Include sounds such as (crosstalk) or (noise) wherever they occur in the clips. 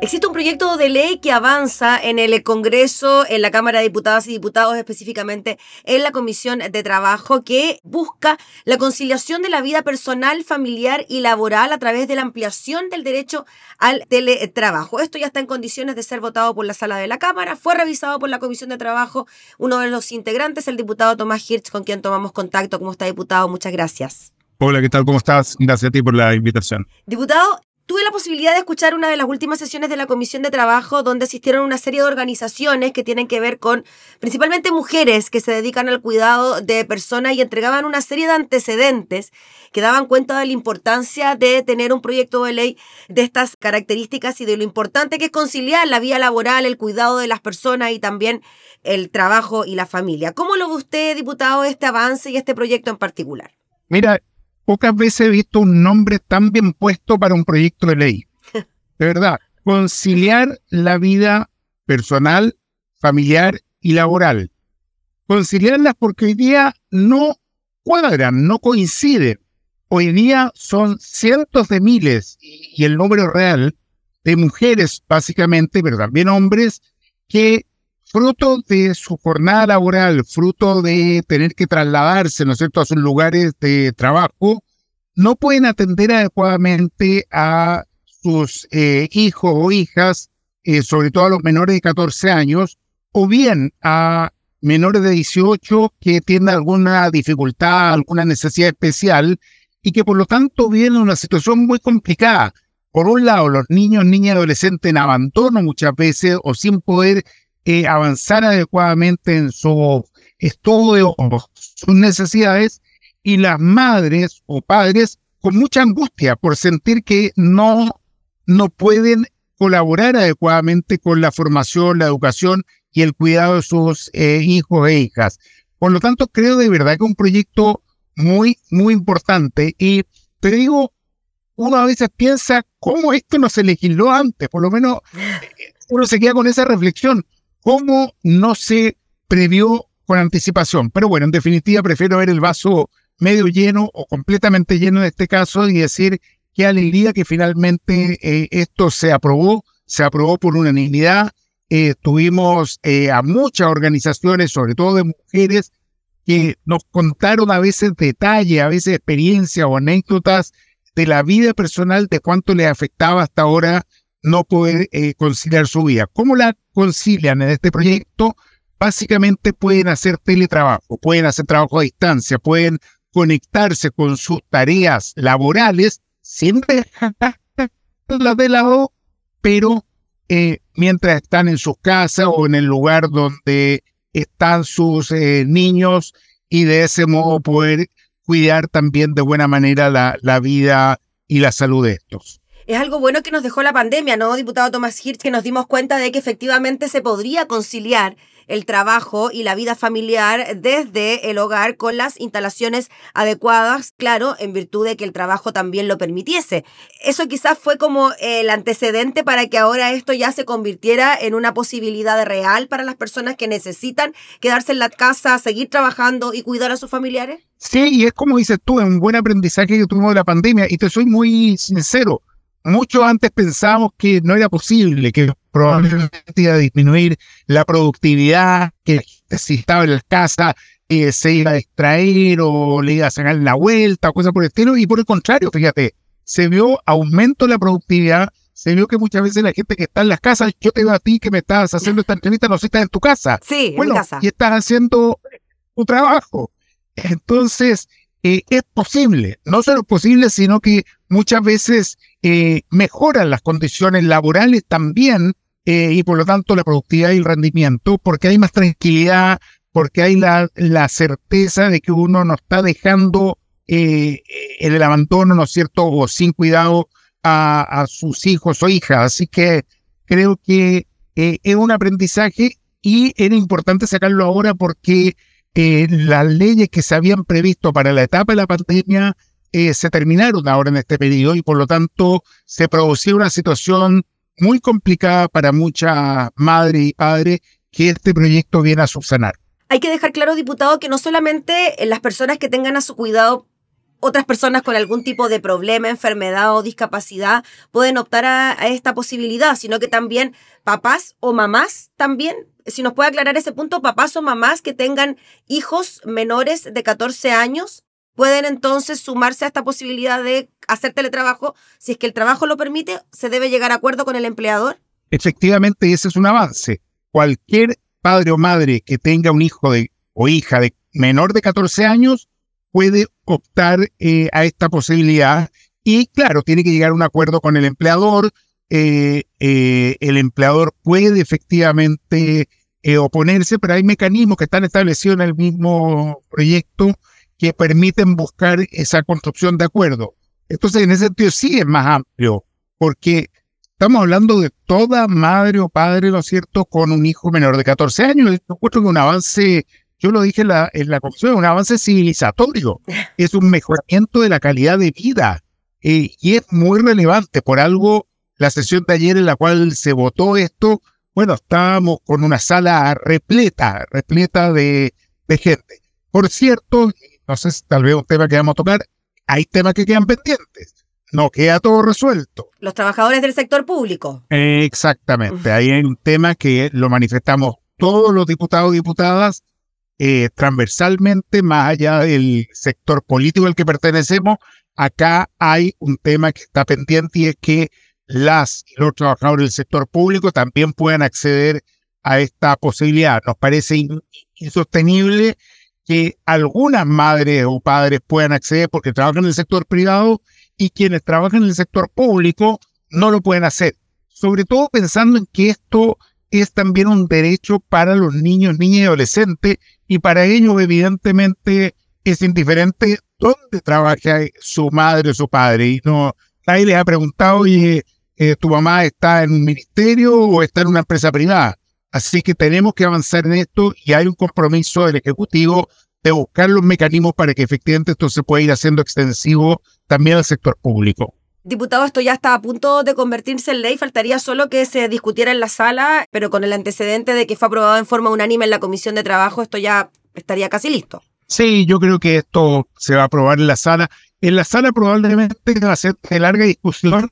Existe un proyecto de ley que avanza en el Congreso, en la Cámara de Diputadas y Diputados, específicamente en la Comisión de Trabajo, que busca la conciliación de la vida personal, familiar y laboral a través de la ampliación del derecho al teletrabajo. Esto ya está en condiciones de ser votado por la sala de la Cámara, fue revisado por la Comisión de Trabajo, uno de los integrantes, el diputado Tomás Hirsch, con quien tomamos contacto. ¿Cómo está, diputado? Muchas gracias. Hola, ¿qué tal? ¿Cómo estás? Gracias a ti por la invitación. Diputado, Tuve la posibilidad de escuchar una de las últimas sesiones de la Comisión de Trabajo donde asistieron una serie de organizaciones que tienen que ver con principalmente mujeres que se dedican al cuidado de personas y entregaban una serie de antecedentes que daban cuenta de la importancia de tener un proyecto de ley de estas características y de lo importante que es conciliar la vía laboral, el cuidado de las personas y también el trabajo y la familia. ¿Cómo lo ve usted, diputado, este avance y este proyecto en particular? Mira, pocas veces he visto un nombre tan bien puesto para un proyecto de ley. De verdad, conciliar la vida personal, familiar y laboral. Conciliarlas porque hoy día no cuadran, no coinciden. Hoy día son cientos de miles, y el número real, de mujeres básicamente, pero también hombres, que fruto de su jornada laboral, fruto de tener que trasladarse, ¿no es cierto?, a sus lugares de trabajo, no pueden atender adecuadamente a sus eh, hijos o hijas, eh, sobre todo a los menores de 14 años, o bien a menores de 18 que tienen alguna dificultad, alguna necesidad especial y que por lo tanto viven en una situación muy complicada. Por un lado, los niños, niñas y adolescentes en abandono muchas veces o sin poder eh, avanzar adecuadamente en su estudio o sus necesidades, y las madres o padres con mucha angustia por sentir que no, no pueden colaborar adecuadamente con la formación, la educación y el cuidado de sus eh, hijos e hijas. Por lo tanto, creo de verdad que es un proyecto muy, muy importante. Y te digo, uno a veces piensa, ¿cómo esto no se legisló antes? Por lo menos (laughs) eh, uno se queda con esa reflexión. ¿Cómo no se previó con anticipación? Pero bueno, en definitiva, prefiero ver el vaso medio lleno o completamente lleno en este caso y decir qué alegría que finalmente eh, esto se aprobó, se aprobó por unanimidad. Eh, tuvimos eh, a muchas organizaciones, sobre todo de mujeres, que nos contaron a veces detalles, a veces experiencias o anécdotas de la vida personal, de cuánto les afectaba hasta ahora no poder conciliar su vida. ¿Cómo la concilian en este proyecto? Básicamente pueden hacer teletrabajo, pueden hacer trabajo a distancia, pueden conectarse con sus tareas laborales sin dejarlas de lado, pero eh, mientras están en sus casas o en el lugar donde están sus eh, niños y de ese modo poder cuidar también de buena manera la, la vida y la salud de estos es algo bueno que nos dejó la pandemia, ¿no, diputado Tomás Hirsch? Que nos dimos cuenta de que efectivamente se podría conciliar el trabajo y la vida familiar desde el hogar con las instalaciones adecuadas, claro, en virtud de que el trabajo también lo permitiese. Eso quizás fue como el antecedente para que ahora esto ya se convirtiera en una posibilidad real para las personas que necesitan quedarse en la casa, seguir trabajando y cuidar a sus familiares. Sí, y es como dices tú, es un buen aprendizaje que tuvimos de la pandemia. Y te soy muy sincero, mucho antes pensábamos que no era posible, que probablemente iba a disminuir la productividad, que si estaba en la casa eh, se iba a distraer o le iba a sacar la vuelta o cosas por el estilo. Y por el contrario, fíjate, se vio aumento de la productividad, se vio que muchas veces la gente que está en las casas, yo te veo a ti que me estás haciendo esta entrevista, no sé, estás en tu casa. Sí, bueno, en casa. Y estás haciendo tu trabajo. Entonces, eh, es posible, no solo posible, sino que muchas veces eh, mejoran las condiciones laborales también eh, y por lo tanto la productividad y el rendimiento, porque hay más tranquilidad, porque hay la, certeza de que uno no está dejando en el abandono, ¿no es cierto?, o sin cuidado a, a sus hijos o hijas. Así que creo que es un aprendizaje y era importante sacarlo ahora porque las leyes que se habían previsto para la etapa de la pandemia eh, se terminaron ahora en este periodo y por lo tanto se producía una situación muy complicada para muchas madres y padres que este proyecto viene a subsanar. Hay que dejar claro, diputado, que no solamente las personas que tengan a su cuidado otras personas con algún tipo de problema, enfermedad o discapacidad pueden optar a, esta posibilidad, sino que también papás o mamás también, si nos puede aclarar ese punto, papás o mamás que tengan hijos menores de 14 años pueden entonces sumarse a esta posibilidad de hacer teletrabajo. Si es que el trabajo lo permite, se debe llegar a acuerdo con el empleador. Efectivamente, ese es un avance. Cualquier padre o madre que tenga un hijo de, o hija de menor de 14 años puede optar eh, a esta posibilidad y claro, tiene que llegar a un acuerdo con el empleador. Eh, eh, el empleador puede efectivamente oponerse, pero hay mecanismos que están establecidos en el mismo proyecto que permiten buscar esa construcción de acuerdo. Entonces, en ese sentido sí es más amplio, porque estamos hablando de toda madre o padre, ¿no es cierto?, con un hijo menor de 14 años. Yo encuentro que un avance yo lo dije en la, en la comisión, un avance civilizatorio, (laughs) es un mejoramiento de la calidad de vida eh, y es muy relevante. Por algo, la sesión de ayer en la cual se votó esto, bueno, estábamos con una sala repleta, repleta de, de gente. Por cierto, si tal vez un tema que vamos a tocar, hay temas que quedan pendientes. No queda todo resuelto. Los trabajadores del sector público. exactamente. Hay un tema que lo manifestamos todos los diputados y diputadas eh, transversalmente, más allá del sector político al que pertenecemos, acá hay un tema que está pendiente y es que las y los trabajadores del sector público también puedan acceder a esta posibilidad. Nos parece insostenible que algunas madres o padres puedan acceder porque trabajan en el sector privado y quienes trabajan en el sector público no lo pueden hacer. Sobre todo pensando en que esto es también un derecho para los niños, niñas y adolescentes y para ellos evidentemente es indiferente dónde trabaja su madre o su padre. Y no, nadie les ha preguntado, oye, eh, ¿tu mamá está en un ministerio o está en una empresa privada? Así que tenemos que avanzar en esto y hay un compromiso del Ejecutivo de buscar los mecanismos para que efectivamente esto se pueda ir haciendo extensivo también al sector público. Diputado, esto ya está a punto de convertirse en ley. Faltaría solo que se discutiera en la sala, pero con el antecedente de que fue aprobado en forma unánime en la Comisión de Trabajo, esto ya estaría casi listo. Sí, yo creo que esto se va a aprobar en la sala. En la sala probablemente va a ser de larga discusión,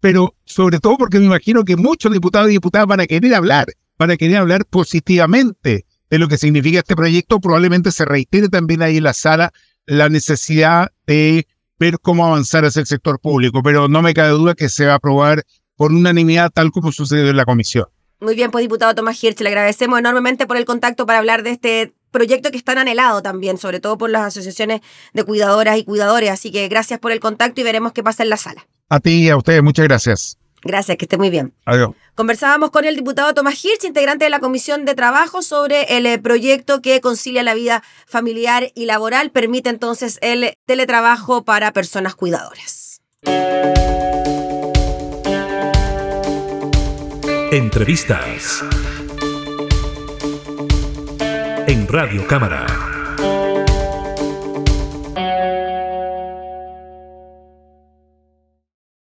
pero sobre todo porque me imagino que muchos diputados y diputadas van a querer hablar, van querer hablar positivamente de lo que significa este proyecto. Probablemente se reitere también ahí en la sala la necesidad de ver cómo avanzar hacia el sector público, pero no me cabe duda que se va a aprobar por unanimidad tal como sucedió en la comisión. Muy bien, pues diputado Tomás Hirsch, le agradecemos enormemente por el contacto para hablar de este proyecto que es tan anhelado también, sobre todo por las asociaciones de cuidadoras y cuidadores. Así que gracias por el contacto y veremos qué pasa en la sala. A ti y a ustedes, muchas gracias. Gracias, que esté muy bien. Adiós. Conversábamos con el diputado Tomás Hirsch, integrante de la Comisión de Trabajo, sobre el eh, proyecto que concilia la vida familiar y laboral. Permite entonces el teletrabajo para personas cuidadoras. Entrevistas en Radio Cámara.